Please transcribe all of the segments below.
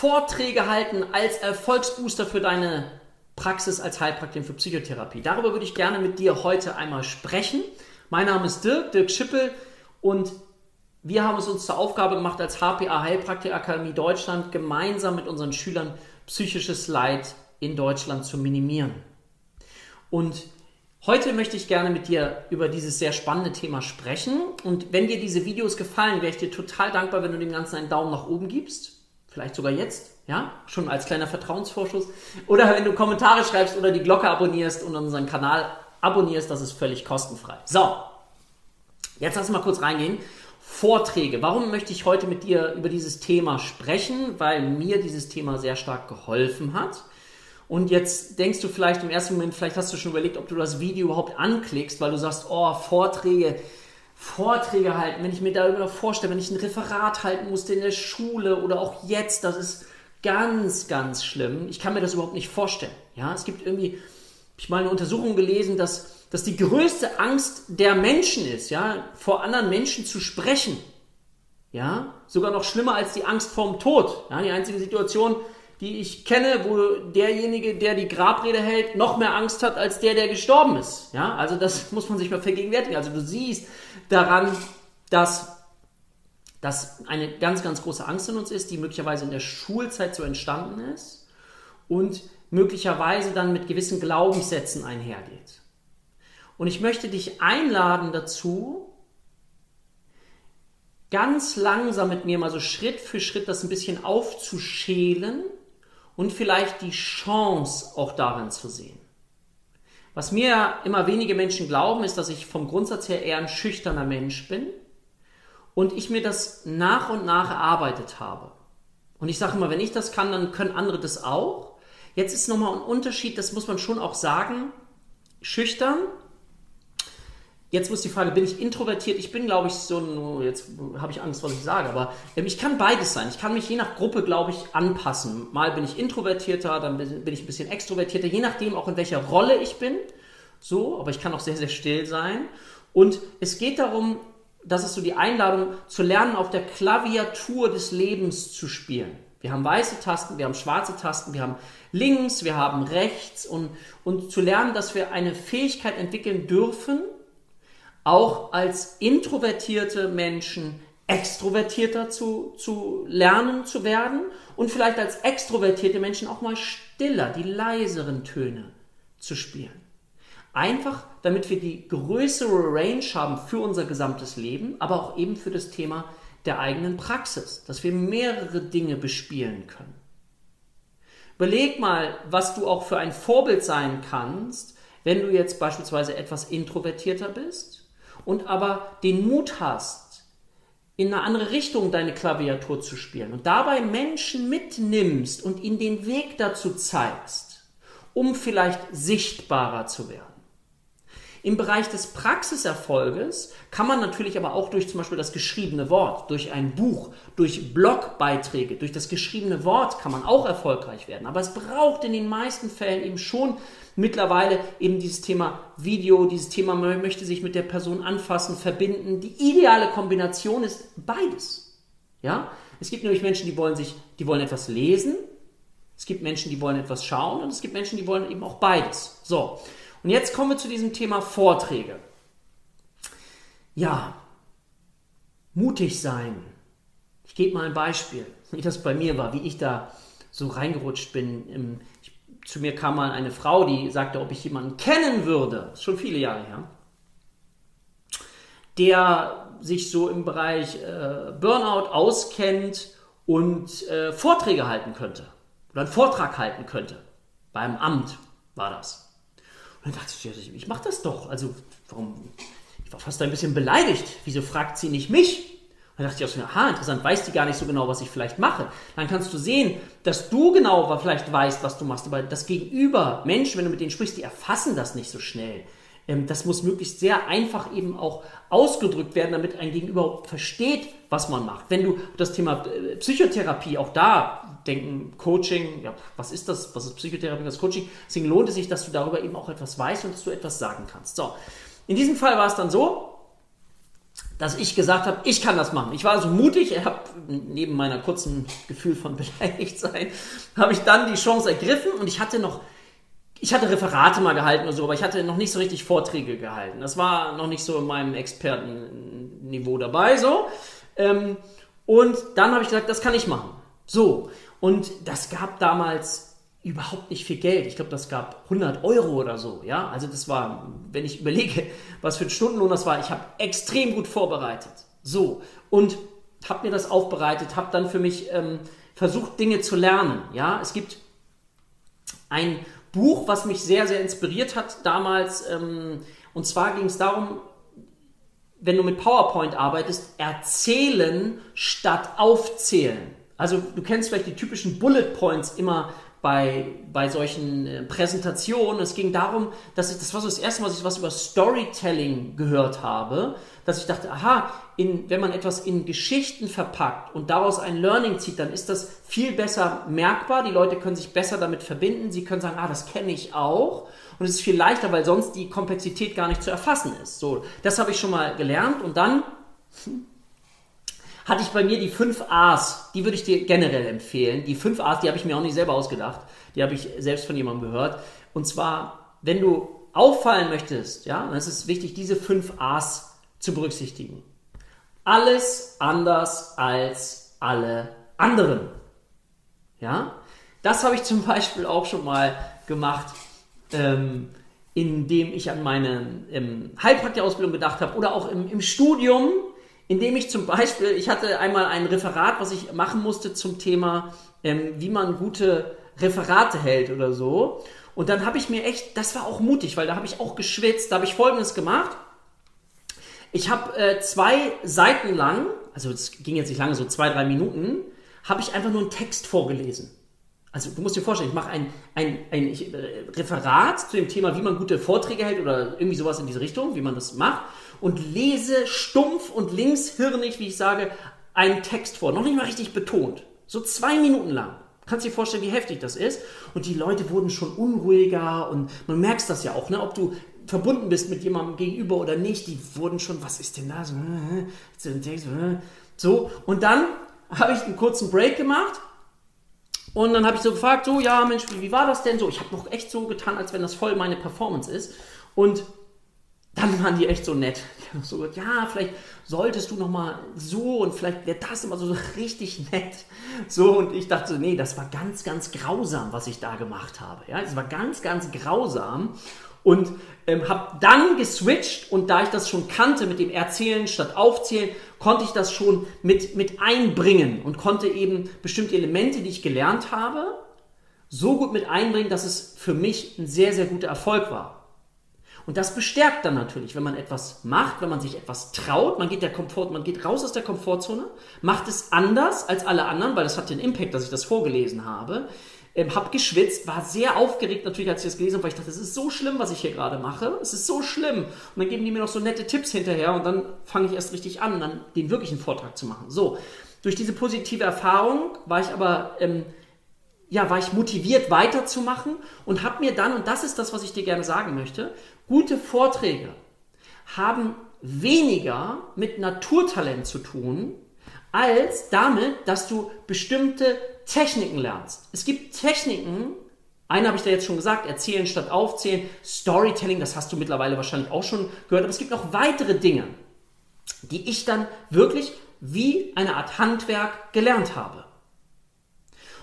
Vorträge halten als Erfolgsbooster für deine Praxis als Heilpraktiker für Psychotherapie. Darüber würde ich gerne mit dir heute einmal sprechen. Mein Name ist Dirk, Dirk Schippel und wir haben es uns zur Aufgabe gemacht, als HPA Heilpraktiker Akademie Deutschland gemeinsam mit unseren Schülern psychisches Leid in Deutschland zu minimieren. Und heute möchte ich gerne mit dir über dieses sehr spannende Thema sprechen. Und wenn dir diese Videos gefallen, wäre ich dir total dankbar, wenn du dem Ganzen einen Daumen nach oben gibst. Vielleicht sogar jetzt, ja, schon als kleiner Vertrauensvorschuss. Oder wenn du Kommentare schreibst oder die Glocke abonnierst und unseren Kanal abonnierst, das ist völlig kostenfrei. So, jetzt lass mal kurz reingehen. Vorträge. Warum möchte ich heute mit dir über dieses Thema sprechen? Weil mir dieses Thema sehr stark geholfen hat. Und jetzt denkst du vielleicht im ersten Moment, vielleicht hast du schon überlegt, ob du das Video überhaupt anklickst, weil du sagst, oh, Vorträge, Vorträge halten, wenn ich mir darüber vorstelle, wenn ich ein Referat halten musste in der Schule oder auch jetzt, das ist ganz, ganz schlimm. Ich kann mir das überhaupt nicht vorstellen. Ja, es gibt irgendwie, ich mal eine Untersuchung gelesen, dass, dass die größte Angst der Menschen ist, ja, vor anderen Menschen zu sprechen. Ja, sogar noch schlimmer als die Angst vorm Tod. Ja, die einzige Situation, die ich kenne, wo derjenige, der die Grabrede hält, noch mehr Angst hat als der, der gestorben ist. Ja, also das muss man sich mal vergegenwärtigen. Also du siehst daran, dass das eine ganz, ganz große Angst in uns ist, die möglicherweise in der Schulzeit so entstanden ist und möglicherweise dann mit gewissen Glaubenssätzen einhergeht. Und ich möchte dich einladen dazu, ganz langsam mit mir mal so Schritt für Schritt das ein bisschen aufzuschälen und vielleicht die Chance auch darin zu sehen. Was mir immer wenige Menschen glauben, ist, dass ich vom Grundsatz her eher ein schüchterner Mensch bin und ich mir das nach und nach erarbeitet habe. Und ich sage immer, wenn ich das kann, dann können andere das auch. Jetzt ist nochmal ein Unterschied, das muss man schon auch sagen. Schüchtern Jetzt muss die Frage, bin ich introvertiert? Ich bin, glaube ich, so ein, jetzt habe ich Angst, was ich sage, aber ähm, ich kann beides sein. Ich kann mich je nach Gruppe, glaube ich, anpassen. Mal bin ich introvertierter, dann bin ich ein bisschen extrovertierter, je nachdem auch in welcher Rolle ich bin. So, aber ich kann auch sehr, sehr still sein. Und es geht darum, das ist so die Einladung, zu lernen, auf der Klaviatur des Lebens zu spielen. Wir haben weiße Tasten, wir haben schwarze Tasten, wir haben links, wir haben rechts und, und zu lernen, dass wir eine Fähigkeit entwickeln dürfen, auch als introvertierte Menschen extrovertierter zu, zu lernen zu werden und vielleicht als extrovertierte Menschen auch mal stiller, die leiseren Töne zu spielen. Einfach, damit wir die größere Range haben für unser gesamtes Leben, aber auch eben für das Thema der eigenen Praxis, dass wir mehrere Dinge bespielen können. Überleg mal, was du auch für ein Vorbild sein kannst, wenn du jetzt beispielsweise etwas introvertierter bist und aber den Mut hast, in eine andere Richtung deine Klaviatur zu spielen und dabei Menschen mitnimmst und ihnen den Weg dazu zeigst, um vielleicht sichtbarer zu werden. Im Bereich des Praxiserfolges kann man natürlich aber auch durch zum Beispiel das geschriebene Wort, durch ein Buch, durch Blogbeiträge, durch das geschriebene Wort kann man auch erfolgreich werden. Aber es braucht in den meisten Fällen eben schon mittlerweile eben dieses Thema Video, dieses Thema, man möchte sich mit der Person anfassen, verbinden. Die ideale Kombination ist beides. Ja? Es gibt nämlich Menschen, die wollen sich, die wollen etwas lesen. Es gibt Menschen, die wollen etwas schauen und es gibt Menschen, die wollen eben auch beides. So. Und jetzt kommen wir zu diesem Thema Vorträge. Ja, mutig sein. Ich gebe mal ein Beispiel, wie das bei mir war, wie ich da so reingerutscht bin. Zu mir kam mal eine Frau, die sagte, ob ich jemanden kennen würde, schon viele Jahre her, der sich so im Bereich äh, Burnout auskennt und äh, Vorträge halten könnte oder einen Vortrag halten könnte. Beim Amt war das. Und dann dachte ich, ich mache das doch. Also, warum? Ich war fast ein bisschen beleidigt. Wieso fragt sie nicht mich? Und dann dachte ich auch so, aha, interessant, weiß die gar nicht so genau, was ich vielleicht mache. Dann kannst du sehen, dass du genau vielleicht weißt, was du machst, aber das Gegenüber, Menschen, wenn du mit denen sprichst, die erfassen das nicht so schnell. Ähm, das muss möglichst sehr einfach eben auch ausgedrückt werden, damit ein Gegenüber versteht, was man macht. Wenn du das Thema äh, Psychotherapie, auch da denken, Coaching, ja, was ist das, was ist Psychotherapie, was ist Coaching, deswegen lohnt es sich, dass du darüber eben auch etwas weißt und dass du etwas sagen kannst. So, in diesem Fall war es dann so, dass ich gesagt habe, ich kann das machen. Ich war so mutig, ich neben meiner kurzen Gefühl von beleidigt sein, habe ich dann die Chance ergriffen und ich hatte noch, ich hatte Referate mal gehalten oder so, aber ich hatte noch nicht so richtig Vorträge gehalten. Das war noch nicht so in meinem Expertenniveau dabei, so. Ähm, und dann habe ich gesagt, das kann ich machen. So. Und das gab damals überhaupt nicht viel Geld. Ich glaube, das gab 100 Euro oder so. Ja, also das war, wenn ich überlege, was für ein Stundenlohn das war, ich habe extrem gut vorbereitet. So und habe mir das aufbereitet, habe dann für mich ähm, versucht, Dinge zu lernen. Ja, es gibt ein Buch, was mich sehr, sehr inspiriert hat damals. Ähm, und zwar ging es darum, wenn du mit PowerPoint arbeitest, erzählen statt aufzählen. Also du kennst vielleicht die typischen Bullet Points immer bei, bei solchen äh, Präsentationen. Es ging darum, dass ich, das war so das erste Mal, dass ich was über Storytelling gehört habe, dass ich dachte, aha, in, wenn man etwas in Geschichten verpackt und daraus ein Learning zieht, dann ist das viel besser merkbar. Die Leute können sich besser damit verbinden. Sie können sagen, ah, das kenne ich auch. Und es ist viel leichter, weil sonst die Komplexität gar nicht zu erfassen ist. So, das habe ich schon mal gelernt und dann hm, hatte ich bei mir die 5 A's. Die würde ich dir generell empfehlen. Die 5 A's, die habe ich mir auch nicht selber ausgedacht. Die habe ich selbst von jemandem gehört. Und zwar, wenn du auffallen möchtest, ja, dann ist es wichtig, diese 5 A's zu berücksichtigen. Alles anders als alle anderen. Ja, das habe ich zum Beispiel auch schon mal gemacht, ähm, indem ich an meine ähm, Heilpraktikerausbildung gedacht habe oder auch im, im Studium indem ich zum Beispiel, ich hatte einmal ein Referat, was ich machen musste zum Thema, ähm, wie man gute Referate hält oder so. Und dann habe ich mir echt, das war auch mutig, weil da habe ich auch geschwitzt, da habe ich Folgendes gemacht. Ich habe äh, zwei Seiten lang, also es ging jetzt nicht lange, so zwei, drei Minuten, habe ich einfach nur einen Text vorgelesen. Also du musst dir vorstellen, ich mache ein, ein, ein äh, Referat zu dem Thema, wie man gute Vorträge hält oder irgendwie sowas in diese Richtung, wie man das macht und lese stumpf und linkshirnig, wie ich sage, einen Text vor. Noch nicht mal richtig betont. So zwei Minuten lang. Kannst dir vorstellen, wie heftig das ist. Und die Leute wurden schon unruhiger und man merkt das ja auch, ne? ob du verbunden bist mit jemandem gegenüber oder nicht. Die wurden schon, was ist denn da so? So, und dann habe ich einen kurzen Break gemacht und dann habe ich so gefragt, so, ja, Mensch, wie war das denn so? Ich habe noch echt so getan, als wenn das voll meine Performance ist. Und dann waren die echt so nett. Die haben so gesagt, ja, vielleicht solltest du noch mal so und vielleicht wäre das immer so richtig nett. So und ich dachte, nee, das war ganz, ganz grausam, was ich da gemacht habe. Ja, es war ganz, ganz grausam und ähm, habe dann geswitcht und da ich das schon kannte mit dem Erzählen statt Aufzählen, konnte ich das schon mit, mit einbringen und konnte eben bestimmte Elemente, die ich gelernt habe, so gut mit einbringen, dass es für mich ein sehr, sehr guter Erfolg war. Und das bestärkt dann natürlich, wenn man etwas macht, wenn man sich etwas traut, man geht der Komfort, man geht raus aus der Komfortzone, macht es anders als alle anderen, weil das hat den Impact, dass ich das vorgelesen habe. Ähm, hab geschwitzt, war sehr aufgeregt natürlich, als ich das gelesen habe, weil ich dachte, es ist so schlimm, was ich hier gerade mache. Es ist so schlimm. Und dann geben die mir noch so nette Tipps hinterher und dann fange ich erst richtig an, dann den wirklichen Vortrag zu machen. So, durch diese positive Erfahrung war ich aber ähm, ja, war ich motiviert weiterzumachen und habe mir dann, und das ist das, was ich dir gerne sagen möchte, gute Vorträge haben weniger mit Naturtalent zu tun, als damit, dass du bestimmte Techniken lernst. Es gibt Techniken, eine habe ich da jetzt schon gesagt, erzählen statt aufzählen, Storytelling, das hast du mittlerweile wahrscheinlich auch schon gehört, aber es gibt noch weitere Dinge, die ich dann wirklich wie eine Art Handwerk gelernt habe.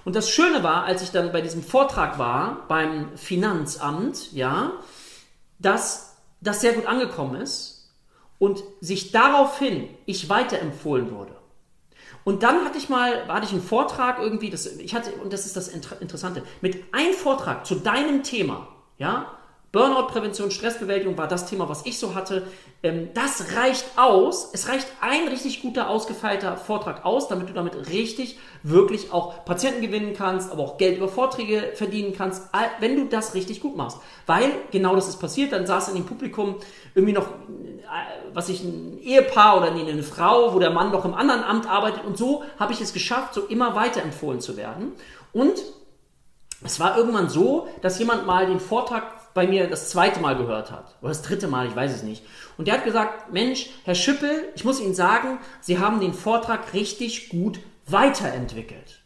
Und das Schöne war, als ich dann bei diesem Vortrag war beim Finanzamt, ja, dass das sehr gut angekommen ist und sich daraufhin ich weiterempfohlen wurde. Und dann hatte ich mal, hatte ich einen Vortrag irgendwie, das, ich hatte, und das ist das Interessante, mit einem Vortrag zu deinem Thema, ja, Burnout-Prävention, Stressbewältigung war das Thema, was ich so hatte. Ähm, das reicht aus. Es reicht ein richtig guter, ausgefeilter Vortrag aus, damit du damit richtig, wirklich auch Patienten gewinnen kannst, aber auch Geld über Vorträge verdienen kannst, wenn du das richtig gut machst. Weil genau das ist passiert. Dann saß in dem Publikum irgendwie noch, äh, was ich, ein Ehepaar oder eine Frau, wo der Mann noch im anderen Amt arbeitet. Und so habe ich es geschafft, so immer weiterempfohlen zu werden. Und es war irgendwann so, dass jemand mal den Vortrag bei mir das zweite Mal gehört hat. Oder das dritte Mal, ich weiß es nicht. Und der hat gesagt, Mensch, Herr Schüppel, ich muss Ihnen sagen, Sie haben den Vortrag richtig gut weiterentwickelt.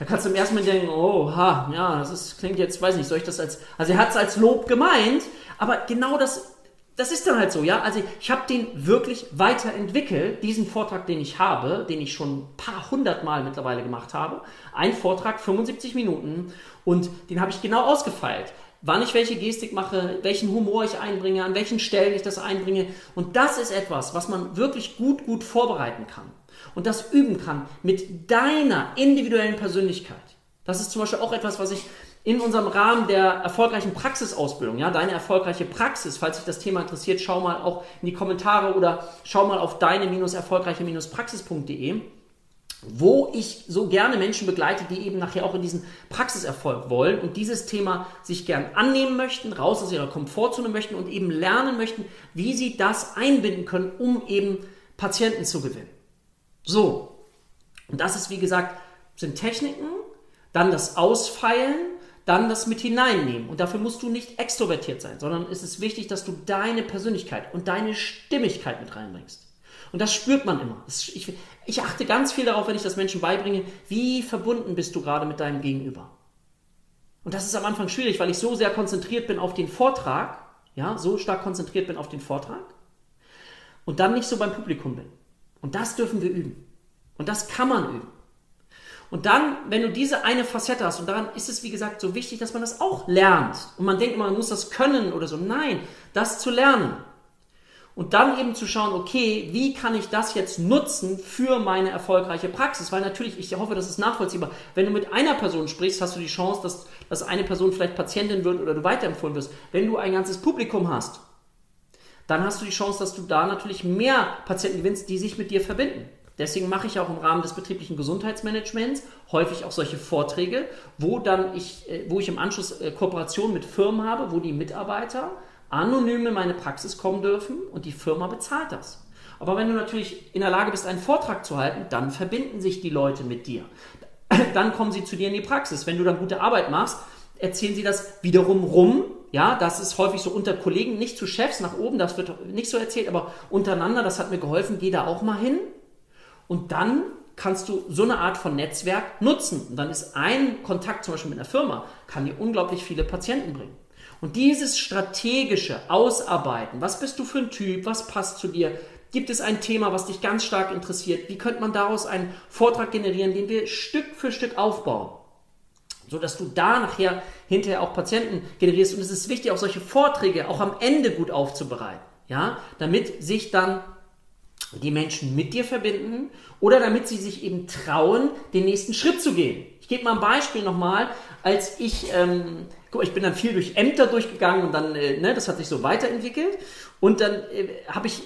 Da kannst du im ersten Mal denken, oh, ha, ja, das ist, klingt jetzt, weiß nicht, soll ich das als, also er hat es als Lob gemeint, aber genau das, das ist dann halt so, ja. Also ich habe den wirklich weiterentwickelt, diesen Vortrag, den ich habe, den ich schon ein paar hundert Mal mittlerweile gemacht habe. Ein Vortrag, 75 Minuten und den habe ich genau ausgefeilt wann ich welche Gestik mache, welchen Humor ich einbringe, an welchen Stellen ich das einbringe. Und das ist etwas, was man wirklich gut, gut vorbereiten kann und das üben kann mit deiner individuellen Persönlichkeit. Das ist zum Beispiel auch etwas, was ich in unserem Rahmen der erfolgreichen Praxisausbildung, ja, deine erfolgreiche Praxis, falls dich das Thema interessiert, schau mal auch in die Kommentare oder schau mal auf deine-erfolgreiche-praxis.de, wo ich so gerne Menschen begleite, die eben nachher auch in diesen Praxiserfolg wollen und dieses Thema sich gern annehmen möchten, raus aus ihrer Komfortzone möchten und eben lernen möchten, wie sie das einbinden können, um eben Patienten zu gewinnen. So. Und das ist, wie gesagt, sind Techniken, dann das Ausfeilen, dann das mit hineinnehmen. Und dafür musst du nicht extrovertiert sein, sondern es ist wichtig, dass du deine Persönlichkeit und deine Stimmigkeit mit reinbringst. Und das spürt man immer. Ich, ich achte ganz viel darauf, wenn ich das Menschen beibringe, wie verbunden bist du gerade mit deinem Gegenüber. Und das ist am Anfang schwierig, weil ich so sehr konzentriert bin auf den Vortrag, ja, so stark konzentriert bin auf den Vortrag und dann nicht so beim Publikum bin. Und das dürfen wir üben. Und das kann man üben. Und dann, wenn du diese eine Facette hast, und daran ist es, wie gesagt, so wichtig, dass man das auch lernt. Und man denkt, man muss das können oder so. Nein, das zu lernen. Und dann eben zu schauen, okay, wie kann ich das jetzt nutzen für meine erfolgreiche Praxis? Weil natürlich, ich hoffe, das ist nachvollziehbar. Wenn du mit einer Person sprichst, hast du die Chance, dass, dass eine Person vielleicht Patientin wird oder du weiterempfohlen wirst. Wenn du ein ganzes Publikum hast, dann hast du die Chance, dass du da natürlich mehr Patienten gewinnst, die sich mit dir verbinden. Deswegen mache ich auch im Rahmen des betrieblichen Gesundheitsmanagements häufig auch solche Vorträge, wo dann ich, äh, wo ich im Anschluss äh, Kooperationen mit Firmen habe, wo die Mitarbeiter anonym in meine Praxis kommen dürfen und die Firma bezahlt das. Aber wenn du natürlich in der Lage bist, einen Vortrag zu halten, dann verbinden sich die Leute mit dir. Dann kommen sie zu dir in die Praxis. Wenn du dann gute Arbeit machst, erzählen sie das wiederum rum ja, das ist häufig so unter Kollegen, nicht zu Chefs nach oben, das wird nicht so erzählt, aber untereinander, das hat mir geholfen, geh da auch mal hin. Und dann kannst du so eine Art von Netzwerk nutzen. Und dann ist ein Kontakt zum Beispiel mit einer Firma, kann dir unglaublich viele Patienten bringen. Und dieses strategische Ausarbeiten, was bist du für ein Typ, was passt zu dir, Gibt es ein Thema, was dich ganz stark interessiert? Wie könnte man daraus einen Vortrag generieren, den wir Stück für Stück aufbauen? so dass du da nachher hinterher auch Patienten generierst. Und es ist wichtig, auch solche Vorträge auch am Ende gut aufzubereiten, ja, damit sich dann die Menschen mit dir verbinden oder damit sie sich eben trauen, den nächsten Schritt zu gehen. Ich gebe mal ein Beispiel nochmal, als ich, ähm, guck, ich bin dann viel durch Ämter durchgegangen und dann, äh, ne, das hat sich so weiterentwickelt und dann äh, habe ich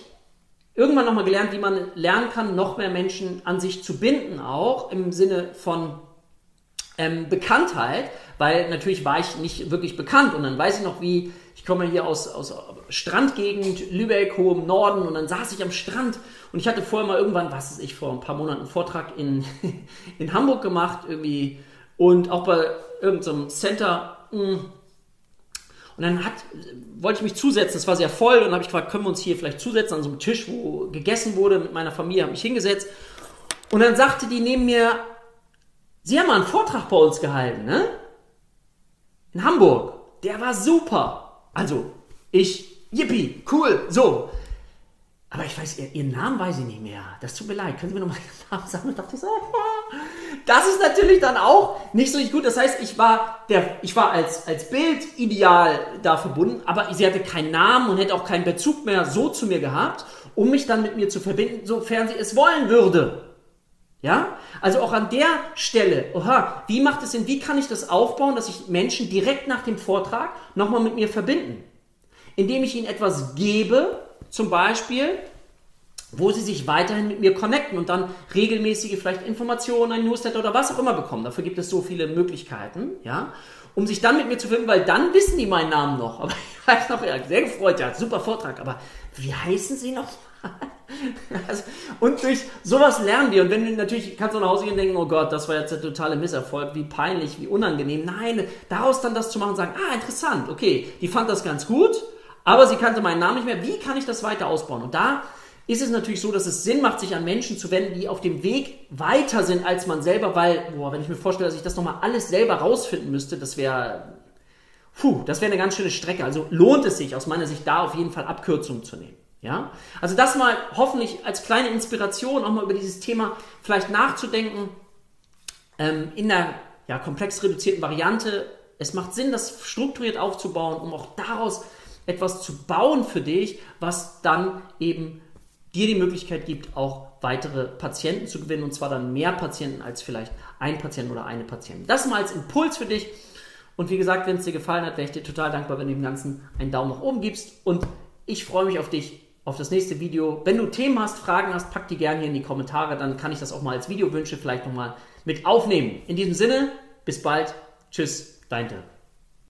irgendwann nochmal gelernt, wie man lernen kann, noch mehr Menschen an sich zu binden, auch im Sinne von ähm, Bekanntheit, weil natürlich war ich nicht wirklich bekannt und dann weiß ich noch, wie ich komme hier aus, aus Strandgegend, Lübeck, hohem Norden und dann saß ich am Strand und ich hatte vorher mal irgendwann, was weiß ich, vor ein paar Monaten einen Vortrag in, in Hamburg gemacht irgendwie und auch bei irgendeinem so Center. Hm. Und dann hat, wollte ich mich zusetzen, es war sehr voll und dann habe ich gefragt, können wir uns hier vielleicht zusetzen an so einem Tisch, wo gegessen wurde mit meiner Familie, habe mich hingesetzt und dann sagte die neben mir, Sie haben mal einen Vortrag bei uns gehalten, ne? In Hamburg. Der war super. Also, ich, yippie, cool, so. Aber ich weiß, Ihren Namen weiß ich nicht mehr. Das tut mir leid. Können Sie mir nochmal Ihren Namen sagen? Und dachte ich so, das ist natürlich dann auch nicht so gut. Das heißt, ich war, der, ich war als, als Bild ideal da verbunden, aber sie hatte keinen Namen und hätte auch keinen Bezug mehr so zu mir gehabt, um mich dann mit mir zu verbinden, sofern sie es wollen würde. Ja? Also auch an der Stelle, oha, wie macht es Sinn, wie kann ich das aufbauen, dass ich Menschen direkt nach dem Vortrag nochmal mit mir verbinden? Indem ich ihnen etwas gebe, zum Beispiel, wo sie sich weiterhin mit mir connecten und dann regelmäßige vielleicht Informationen, ein Newsletter oder was auch immer bekommen. Dafür gibt es so viele Möglichkeiten, ja, um sich dann mit mir zu verbinden, weil dann wissen die meinen Namen noch. Aber ich weiß noch, ja, sehr gefreut, ja, super Vortrag, aber wie heißen sie noch? Also, und durch sowas lernen wir. Und wenn du natürlich kannst du nach Hause gehen und denken, oh Gott, das war jetzt der totale Misserfolg, wie peinlich, wie unangenehm. Nein, daraus dann das zu machen sagen, ah, interessant, okay, die fand das ganz gut, aber sie kannte meinen Namen nicht mehr. Wie kann ich das weiter ausbauen? Und da ist es natürlich so, dass es Sinn macht, sich an Menschen zu wenden, die auf dem Weg weiter sind als man selber, weil, boah, wenn ich mir vorstelle, dass ich das nochmal alles selber rausfinden müsste, das wäre, puh, das wäre eine ganz schöne Strecke. Also lohnt es sich aus meiner Sicht da auf jeden Fall Abkürzungen zu nehmen. Ja? Also das mal hoffentlich als kleine Inspiration, auch mal über dieses Thema vielleicht nachzudenken, ähm, in der ja, komplex reduzierten Variante. Es macht Sinn, das strukturiert aufzubauen, um auch daraus etwas zu bauen für dich, was dann eben dir die Möglichkeit gibt, auch weitere Patienten zu gewinnen und zwar dann mehr Patienten als vielleicht ein Patient oder eine Patientin. Das mal als Impuls für dich. Und wie gesagt, wenn es dir gefallen hat, wäre ich dir total dankbar, wenn du dem Ganzen einen Daumen nach oben gibst. Und ich freue mich auf dich, auf das nächste Video. Wenn du Themen hast, Fragen hast, pack die gerne hier in die Kommentare, dann kann ich das auch mal als Videowünsche vielleicht nochmal mit aufnehmen. In diesem Sinne, bis bald. Tschüss, dein Dirk.